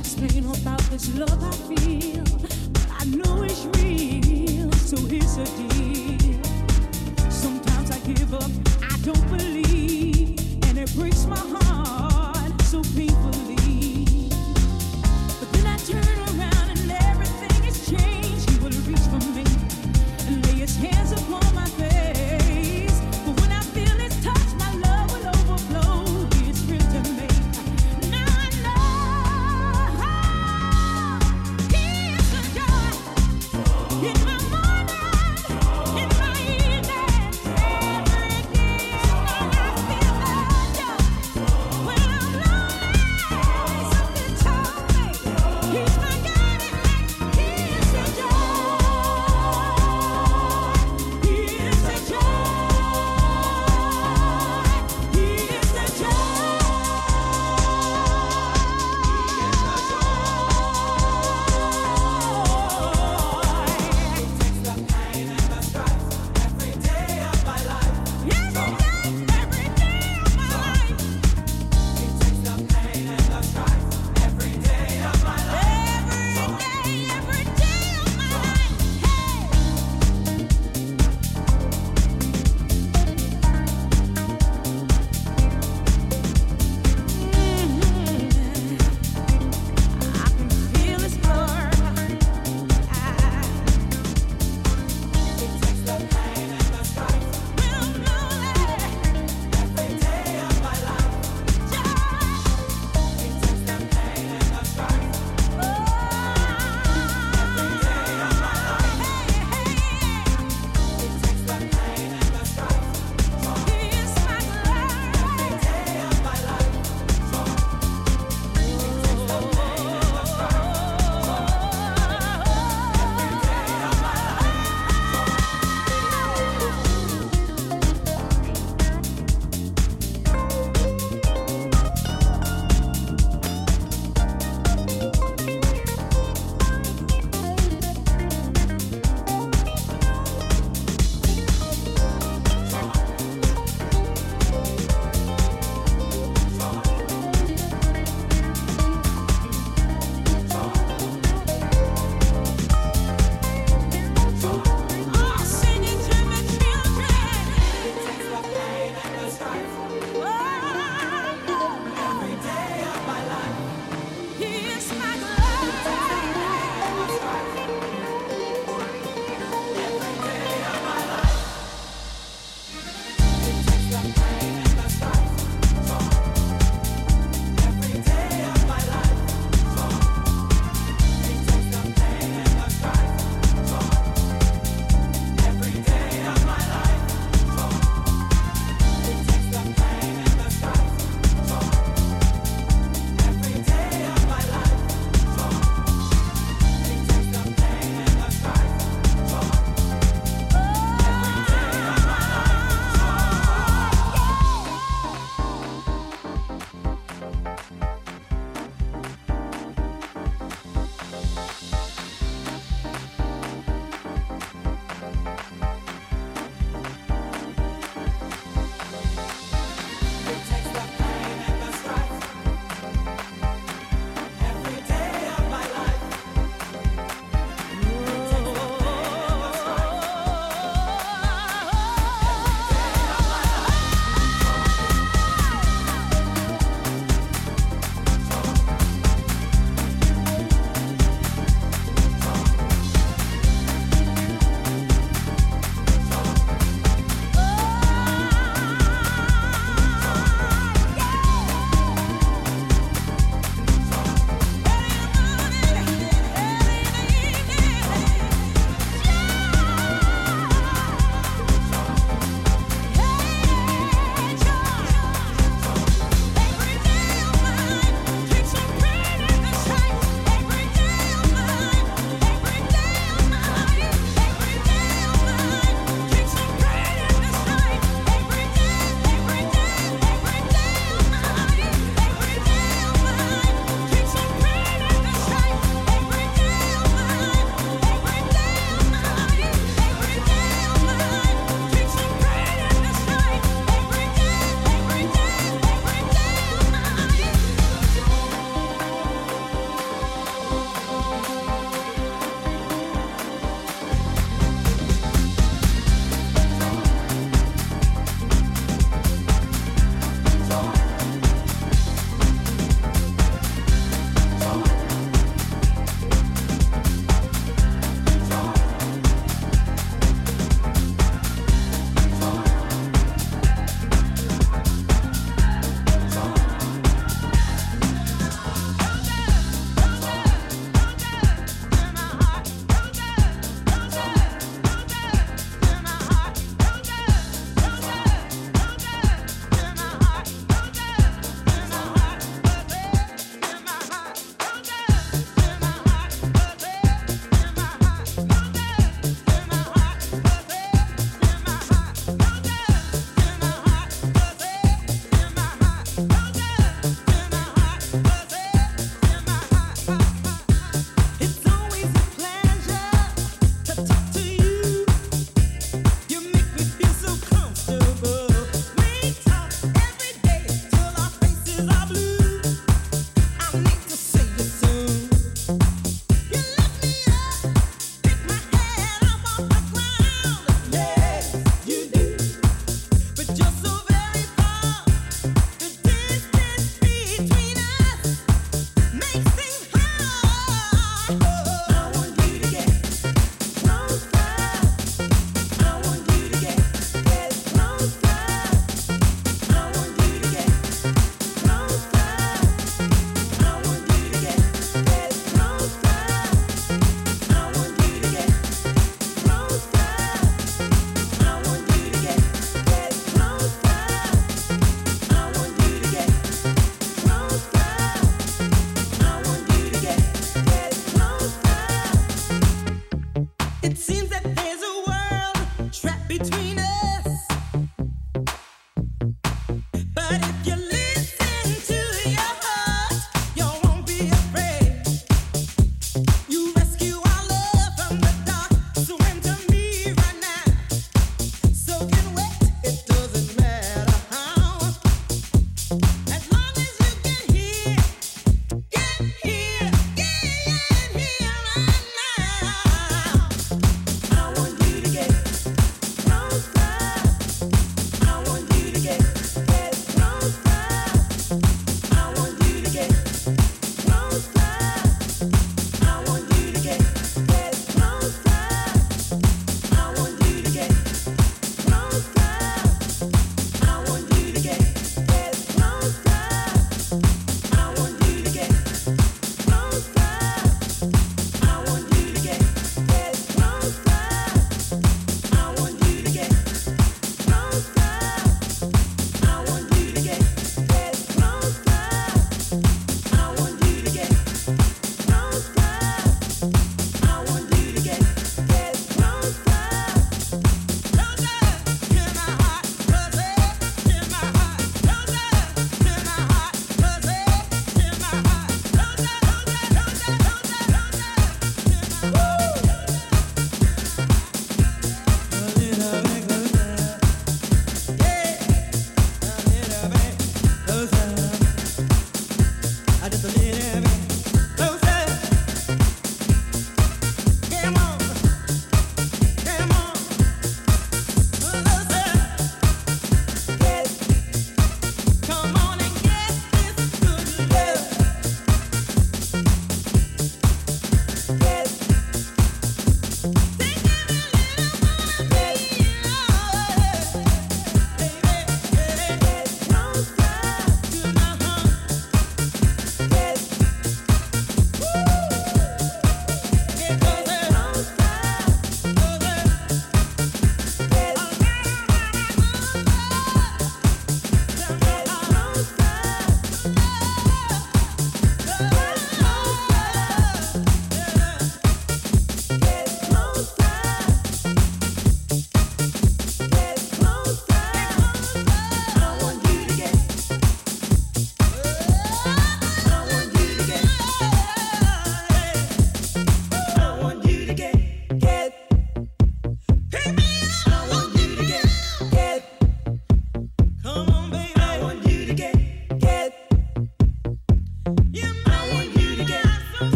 explain about this love I feel, but I know it's real, so here's a deal. Sometimes I give up, I don't believe, and it breaks my heart.